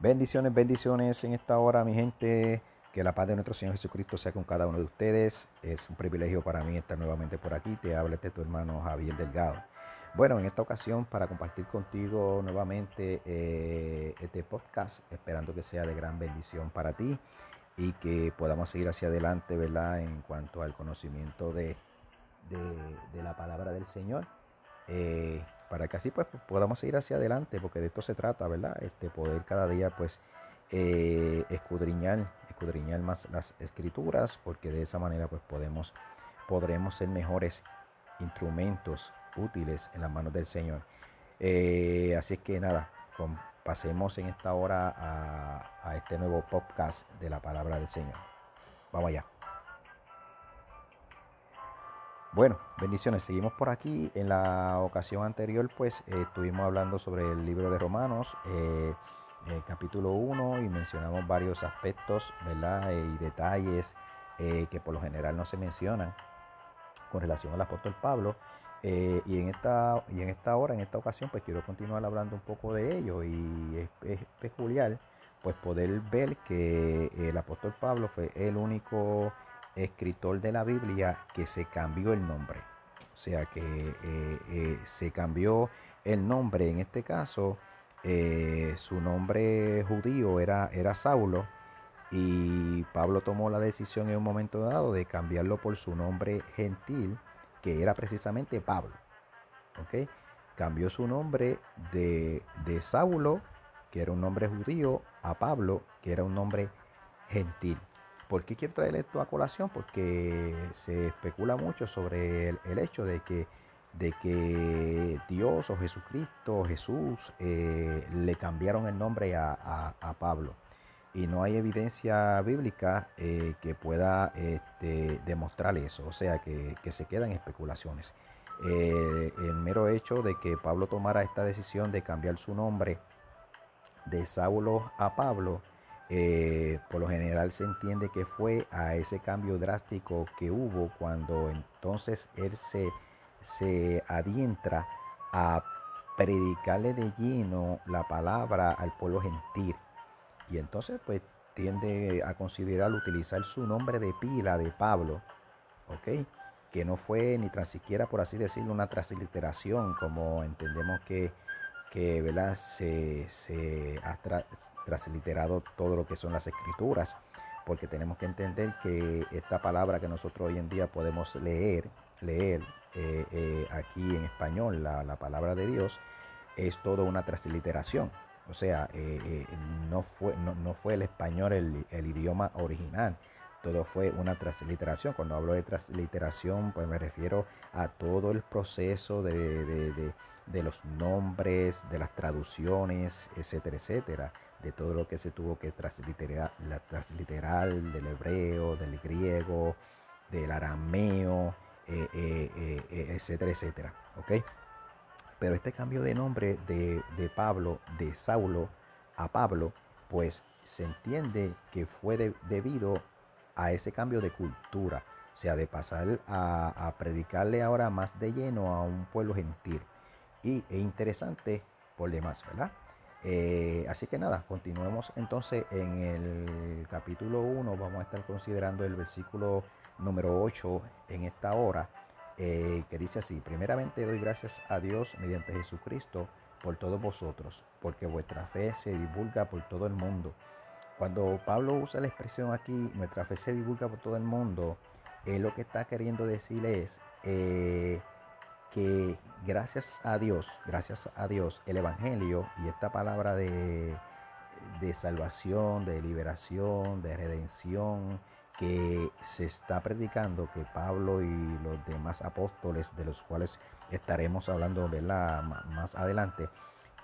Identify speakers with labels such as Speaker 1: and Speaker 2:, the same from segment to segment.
Speaker 1: Bendiciones, bendiciones en esta hora, mi gente. Que la paz de nuestro Señor Jesucristo sea con cada uno de ustedes. Es un privilegio para mí estar nuevamente por aquí. Te habla este tu hermano Javier Delgado. Bueno, en esta ocasión para compartir contigo nuevamente eh, este podcast, esperando que sea de gran bendición para ti y que podamos seguir hacia adelante, ¿verdad? En cuanto al conocimiento de, de, la palabra del Señor. Eh, para que así pues podamos seguir hacia adelante, porque de esto se trata, ¿verdad? Este, poder cada día pues eh, escudriñar, escudriñar más las escrituras, porque de esa manera pues podemos, podremos ser mejores instrumentos útiles en las manos del Señor. Eh, así es que nada, pasemos en esta hora a, a este nuevo podcast de la palabra del Señor. Vamos allá. Bueno, bendiciones. Seguimos por aquí. En la ocasión anterior, pues eh, estuvimos hablando sobre el libro de Romanos, eh, eh, capítulo 1, y mencionamos varios aspectos, ¿verdad? y detalles que por lo general no se mencionan con relación al apóstol Pablo. y, en esta, y en esta hora, en esta ocasión, pues quiero continuar hablando un poco de ello. Y es peculiar, pues poder ver que el apóstol Pablo fue el único escritor de la Biblia que se cambió el nombre. O sea que eh, eh, se cambió el nombre. En este caso, eh, su nombre judío era, era Saulo. Y Pablo tomó la decisión en un momento dado de cambiarlo por su nombre gentil, que era precisamente Pablo. ¿Ok? Cambió su nombre de, de Saulo, que era un nombre judío, a Pablo, que era un nombre gentil. ¿Por qué quiero traer esto a colación? Porque se especula mucho sobre el, hecho de que, de que Dios o Jesucristo, Jesús, eh, le cambiaron el nombre a, Pablo. Y no hay evidencia bíblica eh, que pueda este, demostrar eso, o sea, que, se quedan especulaciones. Eh, el mero hecho de que Pablo tomara esta decisión de cambiar su nombre de Saulo a Pablo, eh, por lo general se entiende que fue a ese cambio drástico que hubo cuando entonces él se, se adientra a predicarle de lleno la palabra al pueblo gentil. Y entonces pues tiende a considerar utilizar su nombre de pila de Pablo, ¿ok? Que no fue ni tan siquiera, por así decirlo, una transliteración, como entendemos que, que ¿verdad? Se, se, transliterado todo lo que son las escrituras, porque tenemos que entender que esta palabra que nosotros hoy en día podemos leer, leer eh, eh, aquí en español, la, palabra de Dios, es toda una transliteración. O sea, eh, no, fue, no, fue el español el, idioma original, todo fue una transliteración. Cuando hablo de transliteración, pues me refiero a todo el proceso de, los nombres, de las traducciones, etcétera, etcétera de todo lo que se tuvo que transliterar, la del hebreo, del griego, del arameo, eh, eh, eh, etcétera, etcétera. ¿ok? Pero este cambio de nombre de, Pablo, de Saulo a Pablo, pues se entiende que fue debido a ese cambio de cultura, o sea, de pasar a, predicarle ahora más de lleno a un pueblo gentil. Y es interesante por demás, ¿verdad? Eh, así que nada, continuemos entonces en el capítulo 1. Vamos a estar considerando el versículo número 8 en esta hora, eh, que dice así, primeramente doy gracias a Dios mediante Jesucristo por todos vosotros, porque vuestra fe se divulga por todo el mundo. Cuando Pablo usa la expresión aquí, nuestra fe se divulga por todo el mundo, él lo que está queriendo decir es... Eh, que gracias a Dios, gracias a Dios, el Evangelio y esta palabra de, de salvación, de liberación, de redención, que se está predicando, que Pablo y los demás apóstoles, de los cuales estaremos hablando más adelante,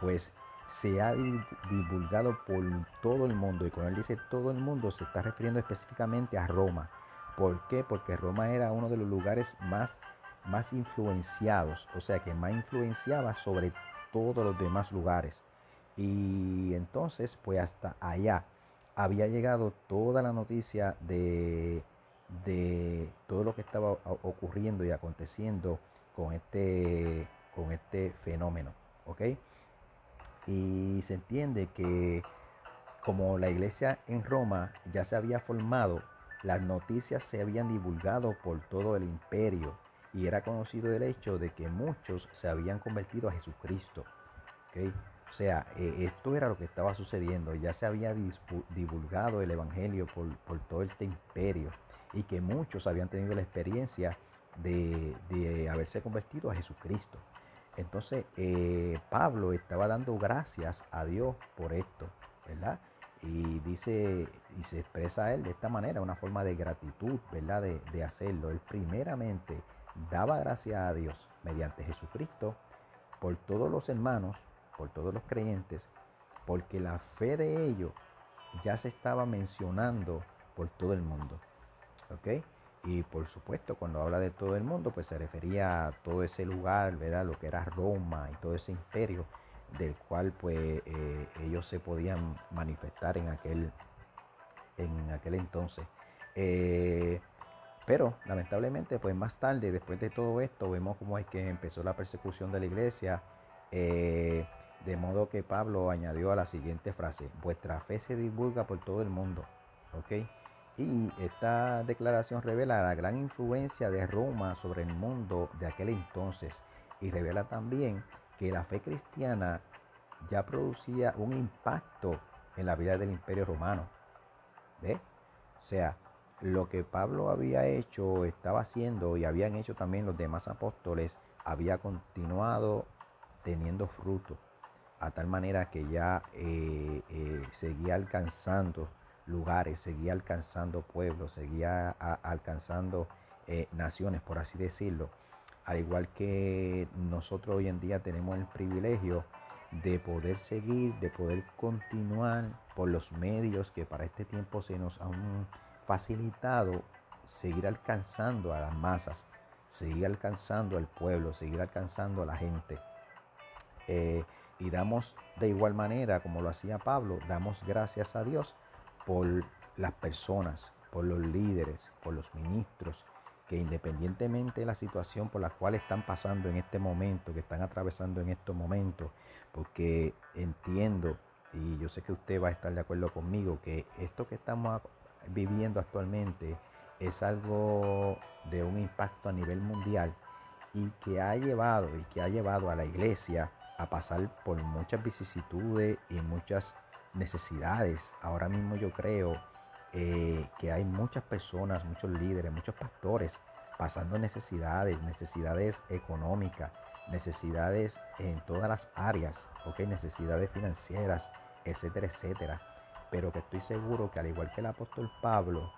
Speaker 1: pues se ha divulgado por todo el mundo. Y cuando él dice todo el mundo, se está refiriendo específicamente a Roma. ¿Por qué? Porque Roma era uno de los lugares más más influenciados, o sea que más influenciaba sobre todos los demás lugares. Y entonces, pues hasta allá había llegado toda la noticia de, de todo lo que estaba ocurriendo y aconteciendo con este, con este fenómeno. ¿Ok? Y se entiende que como la iglesia en Roma ya se había formado, las noticias se habían divulgado por todo el imperio y era conocido el hecho de que muchos se habían convertido a Jesucristo. O sea, eh, esto era lo que estaba sucediendo. Ya se había divulgado el Evangelio por, todo este imperio y que muchos habían tenido la experiencia de, haberse convertido a Jesucristo. Entonces, eh, Pablo estaba dando gracias a Dios por esto, ¿verdad? Y dice, y se expresa él de esta manera, una forma de gratitud, ¿verdad? De, de hacerlo. Él primeramente daba gracias a Dios mediante Jesucristo por todos los hermanos por todos los creyentes, porque la fe de ellos ya se estaba mencionando por todo el mundo. ¿Ok? Y por supuesto, cuando habla de todo el mundo, pues se refería a todo ese lugar, ¿verdad? Lo que era Roma y todo ese imperio del cual pues eh, ellos se podían manifestar en aquel, en aquel entonces. Eh, pero lamentablemente, pues más tarde, después de todo esto, vemos cómo es que empezó la persecución de la iglesia. Eh, de modo que Pablo añadió a la siguiente frase, vuestra fe se divulga por todo el mundo. ¿Ok? Y esta declaración revela la gran influencia de Roma sobre el mundo de aquel entonces y revela también que la fe cristiana ya producía un impacto en la vida del imperio romano. ¿Ve? O sea, lo que Pablo había hecho, estaba haciendo y habían hecho también los demás apóstoles, había continuado teniendo fruto a tal manera que ya eh, eh, seguía alcanzando lugares, seguía alcanzando pueblos, seguía alcanzando eh, naciones, por así decirlo. Al igual que nosotros hoy en día tenemos el privilegio de poder seguir, de poder continuar por los medios que para este tiempo se nos han facilitado, seguir alcanzando a las masas, seguir alcanzando al pueblo, seguir alcanzando a la gente. Y damos de igual manera, como lo hacía Pablo, damos gracias a Dios por las personas, por los líderes, por los ministros, que independientemente de la situación por la cual están pasando en este momento, que están atravesando en estos momentos, porque entiendo, y yo sé que usted va a estar de acuerdo conmigo, que esto que estamos viviendo actualmente es algo de un impacto a nivel mundial y que ha llevado y que ha llevado a la iglesia a pasar por muchas vicisitudes y muchas necesidades. Ahora mismo yo creo eh, que hay muchas personas, muchos líderes, muchos pastores pasando necesidades, necesidades económicas, necesidades en todas las áreas, ¿okay? necesidades financieras, etcétera, etcétera. Pero que estoy seguro que al igual que el apóstol Pablo,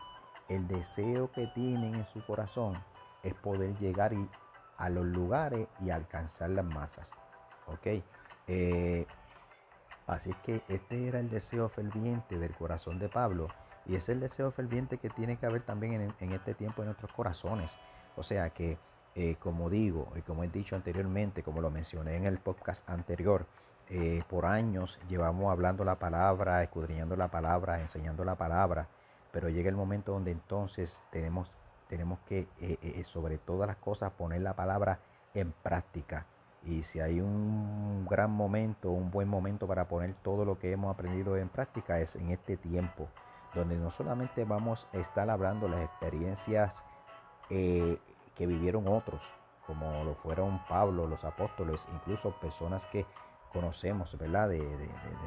Speaker 1: el deseo que tienen en su corazón es poder llegar a los lugares y alcanzar las masas. ¿ok? Eh, así que este era el deseo ferviente del corazón de Pablo y es el deseo ferviente que tiene que haber también en, este tiempo en nuestros corazones. O sea que, eh, como digo y como he dicho anteriormente, como lo mencioné en el podcast anterior, eh, por años llevamos hablando la palabra, escudriñando la palabra, enseñando la palabra, pero llega el momento donde entonces tenemos, tenemos que, sobre todas las cosas, poner la palabra en práctica. Y si hay un gran momento, un buen momento para poner todo lo que hemos aprendido en práctica es en este tiempo, donde no solamente vamos a estar hablando las experiencias eh, que vivieron otros, como lo fueron Pablo, los apóstoles, incluso personas que conocemos, ¿verdad? De,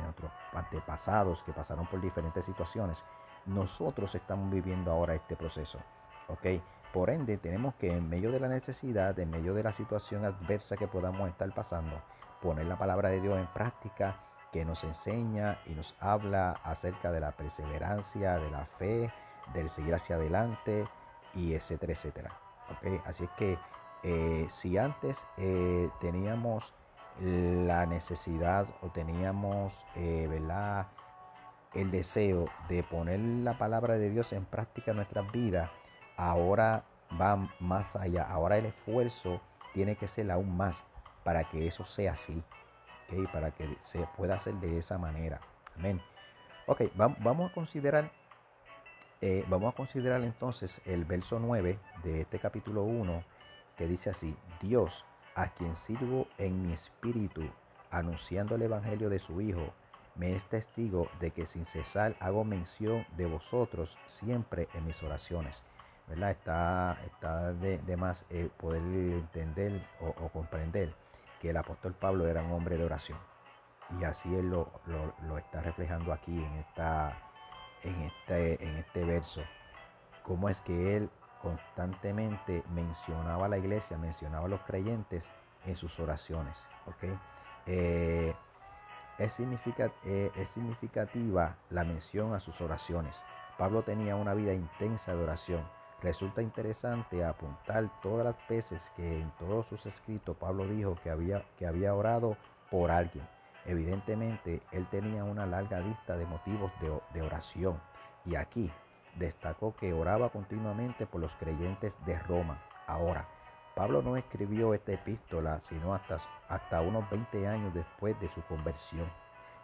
Speaker 1: nuestros antepasados que pasaron por diferentes situaciones. Nosotros estamos viviendo ahora este proceso, ¿ok? Por ende, tenemos que en medio de la necesidad, en medio de la situación adversa que podamos estar pasando, poner la palabra de Dios en práctica que nos enseña y nos habla acerca de la perseverancia, de la fe, del seguir hacia adelante y etcétera, etcétera. Así es que eh, si antes eh, teníamos la necesidad o teníamos eh, el deseo de poner la palabra de Dios en práctica en nuestras vidas, ahora va más allá. Ahora el esfuerzo tiene que ser aún más para que eso sea así. Para que se pueda hacer de esa manera. Amén. Ok, vamos a considerar. Eh, vamos a considerar entonces el verso 9 de este capítulo 1 que dice así, Dios a quien sirvo en mi espíritu, anunciando el Evangelio de su Hijo, me es testigo de que sin cesar hago mención de vosotros siempre en mis oraciones. ¿verdad? Está, está de, más eh, poder entender o, comprender que el apóstol Pablo era un hombre de oración. Y así él lo, está reflejando aquí en, esta, en, este, en este verso. Cómo es que él constantemente mencionaba a la iglesia, mencionaba a los creyentes en sus oraciones. ¿okay? Eh, es, eh, es significativa la mención a sus oraciones. Pablo tenía una vida intensa de oración. Resulta interesante apuntar todas las veces que en todos sus escritos Pablo dijo que había, que había orado por alguien. Evidentemente, él tenía una larga lista de motivos de oración. Y aquí destacó que oraba continuamente por los creyentes de Roma. Ahora, Pablo no escribió esta epístola sino hasta, hasta unos 20 años después de su conversión,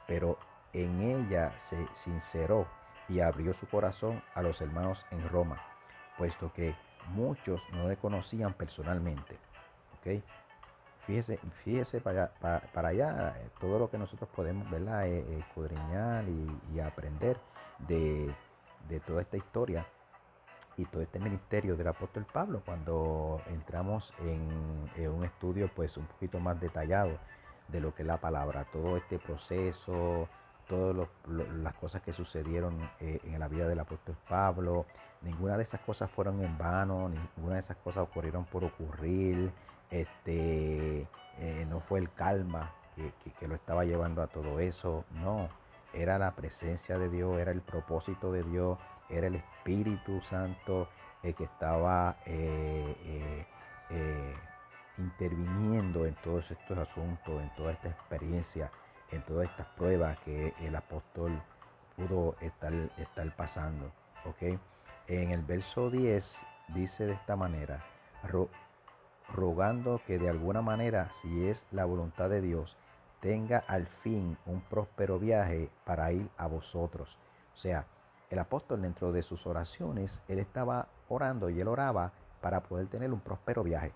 Speaker 1: pero en ella se sinceró y abrió su corazón a los hermanos en Roma, puesto que muchos no le conocían personalmente. ¿okay? Fíjese, fíjese para, para, allá eh, todo lo que nosotros podemos ¿verdad? Eh, escudriñar y, aprender de, de toda esta historia y todo este ministerio del apóstol Pablo cuando entramos en, un estudio pues un poquito más detallado de lo que es la palabra, todo este proceso, todas las cosas que sucedieron eh, en la vida del apóstol Pablo, ninguna de esas cosas fueron en vano, ninguna de esas cosas ocurrieron por ocurrir, este, eh, no fue el calma que, que lo estaba llevando a todo eso, no, era la presencia de Dios, era el propósito de Dios, era el Espíritu Santo el que estaba eh, eh, eh, interviniendo en todos estos asuntos, en toda esta experiencia, en todas estas pruebas que el apóstol pudo estar, estar pasando. ¿okay? En el verso 10 dice de esta manera, rogando que de alguna manera, si es la voluntad de Dios, tenga al fin un próspero viaje para ir a vosotros. O sea, el apóstol dentro de sus oraciones, él estaba orando y él oraba para poder tener un próspero viaje.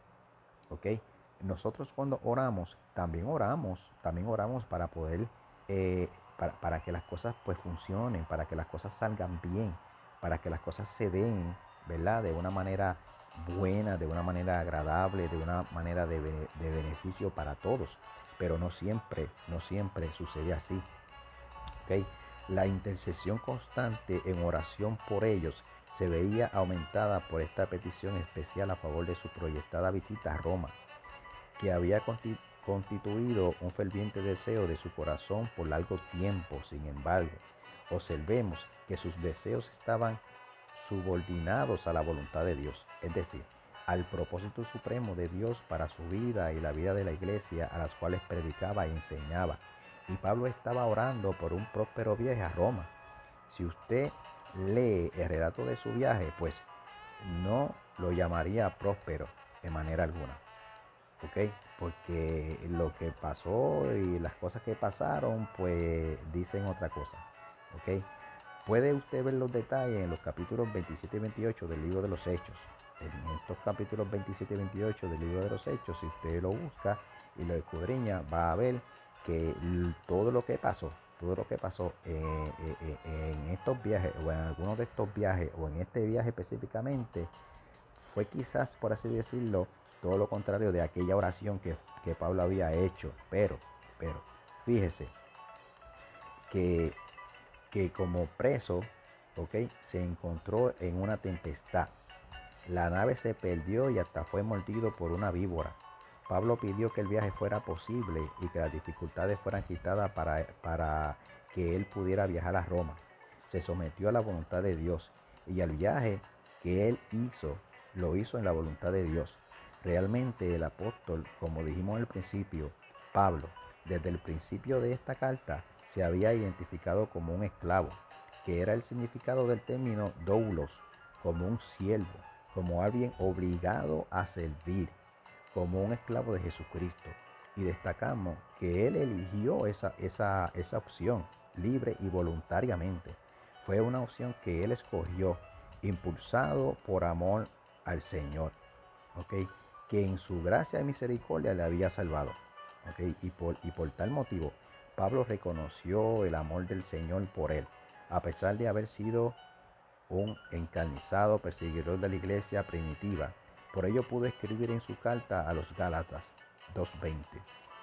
Speaker 1: ¿Ok? Nosotros cuando oramos, también oramos, también oramos para poder, eh, para, que las cosas pues funcionen, para que las cosas salgan bien, para que las cosas se den, ¿verdad? De una manera buena, de una manera agradable, de una manera de, de beneficio para todos. Pero no siempre, no siempre sucede así. ¿Ok? La intercesión constante en oración por ellos se veía aumentada por esta petición especial a favor de su proyectada visita a Roma, que había constituido un ferviente deseo de su corazón por largo tiempo. Sin embargo, observemos que sus deseos estaban subordinados a la voluntad de Dios, es decir, al propósito supremo de Dios para su vida y la vida de la iglesia a las cuales predicaba y enseñaba y Pablo estaba orando por un próspero viaje a Roma. Si usted lee el relato de su viaje, pues no lo llamaría próspero de manera alguna. ¿Ok? Porque lo que pasó y las cosas que pasaron, pues dicen otra cosa. ¿Ok? Puede usted ver los detalles en los capítulos 27 y 28 del libro de los Hechos. En estos capítulos 27 y 28 del libro de los Hechos, si usted lo busca y lo escudriña, va a ver que todo lo que pasó, todo lo que pasó eh, eh, eh, en estos viajes o en algunos de estos viajes o en este viaje específicamente fue quizás, por así decirlo, todo lo contrario de aquella oración que, Pablo había hecho. Pero, pero, fíjese que, que como preso, ok, se encontró en una tempestad. La nave se perdió y hasta fue mordido por una víbora. Pablo pidió que el viaje fuera posible y que las dificultades fueran quitadas para, para que él pudiera viajar a Roma. Se sometió a la voluntad de Dios y al viaje que él hizo, lo hizo en la voluntad de Dios. Realmente el apóstol, como dijimos al principio, Pablo, desde el principio de esta carta, se había identificado como un esclavo, que era el significado del término doulos, como un siervo, como alguien obligado a servir como un esclavo de Jesucristo. Y destacamos que Él eligió esa, esa, esa opción libre y voluntariamente. Fue una opción que Él escogió, impulsado por amor al Señor. ¿ok? Que en su gracia y misericordia le había salvado. ¿ok? Y, por, y por tal motivo, Pablo reconoció el amor del Señor por él, a pesar de haber sido un encarnizado perseguidor de la iglesia primitiva. Por ello pudo escribir en su carta a los Gálatas 2.20,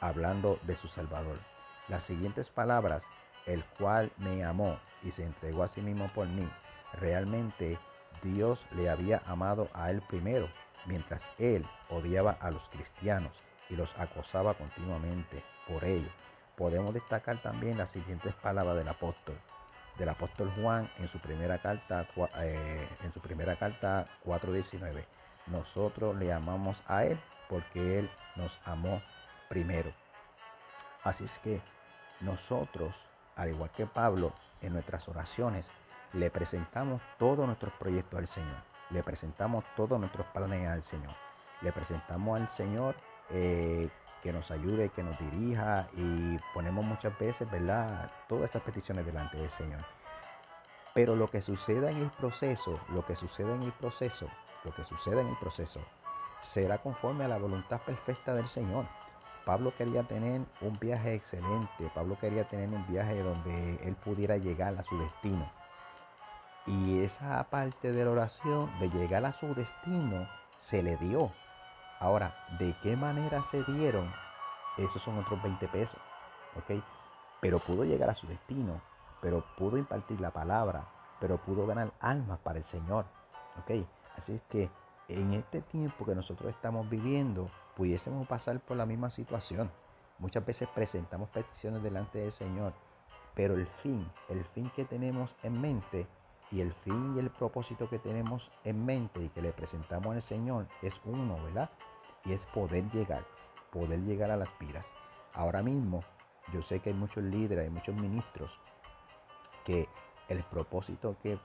Speaker 1: hablando de su Salvador. Las siguientes palabras, el cual me amó y se entregó a sí mismo por mí. Realmente Dios le había amado a él primero, mientras él odiaba a los cristianos y los acosaba continuamente por ello. Podemos destacar también las siguientes palabras del apóstol, del apóstol Juan en su primera carta, eh, en su primera carta 4.19. Nosotros le amamos a Él porque Él nos amó primero. Así es que nosotros, al igual que Pablo, en nuestras oraciones, le presentamos todos nuestros proyectos al Señor. Le presentamos todos nuestros planes al Señor. Le presentamos al Señor eh, que nos ayude, que nos dirija y ponemos muchas veces, ¿verdad? Todas estas peticiones delante del Señor. Pero lo que suceda en el proceso, lo que suceda en el proceso, lo que suceda en el proceso, será conforme a la voluntad perfecta del Señor. Pablo quería tener un viaje excelente, Pablo quería tener un viaje donde él pudiera llegar a su destino. Y esa parte de la oración de llegar a su destino se le dio. Ahora, ¿de qué manera se dieron? Esos son otros 20 pesos. ¿Ok? Pero pudo llegar a su destino, pero pudo impartir la palabra, pero pudo ganar almas para el Señor. ¿Ok? Así es que en este tiempo que nosotros estamos viviendo, pudiésemos pasar por la misma situación. Muchas veces presentamos peticiones delante del Señor, pero el fin, el fin que tenemos en mente y el fin y el propósito que tenemos en mente y que le presentamos al Señor es uno, ¿verdad? Y es poder llegar, poder llegar a las vidas. Ahora mismo, yo sé que hay muchos líderes, hay muchos ministros que el propósito que,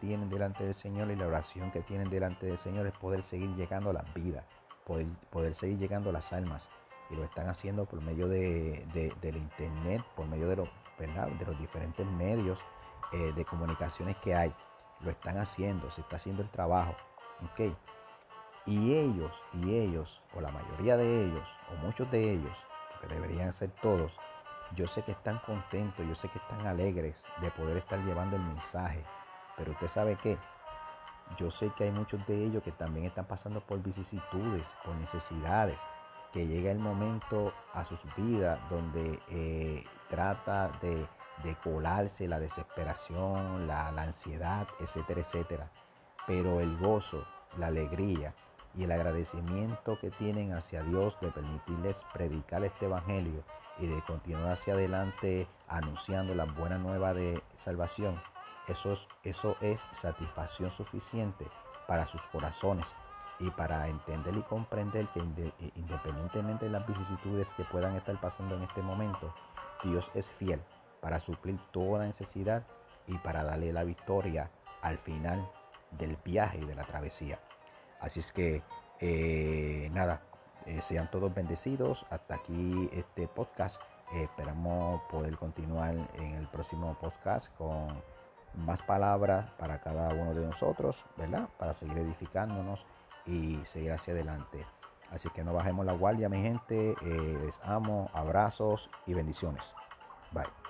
Speaker 1: tienen delante del Señor y la oración que tienen delante del Señor es poder seguir llegando a las vidas, poder, poder seguir llegando a las almas. Y lo están haciendo por medio de, del Internet, por medio de los, de los diferentes medios eh, de comunicaciones que hay. Lo están haciendo, se está haciendo el trabajo. ¿ok? Y ellos, y ellos, o la mayoría de ellos, o muchos de ellos, porque deberían ser todos, yo sé que están contentos, yo sé que están alegres de poder estar llevando el mensaje. Pero usted sabe que yo sé que hay muchos de ellos que también están pasando por vicisitudes, por necesidades, que llega el momento a sus vidas donde eh, trata de de colarse la desesperación, la, ansiedad, etcétera, etcétera. Pero el gozo, la alegría y el agradecimiento que tienen hacia Dios de permitirles predicar este evangelio y de continuar hacia adelante anunciando la buena nueva de salvación, eso es, eso es satisfacción suficiente para sus corazones y para entender y comprender que independientemente de las vicisitudes que puedan estar pasando en este momento, Dios es fiel para suplir toda necesidad y para darle la victoria al final del viaje y de la travesía. Así es que, eh, nada, eh, sean todos bendecidos. Hasta aquí este podcast. esperamos poder continuar en el próximo podcast con más palabras para cada uno de nosotros, ¿verdad? Para seguir edificándonos y seguir hacia adelante. Así que no bajemos la guardia, mi gente. Eh, les amo, abrazos y bendiciones. Bye.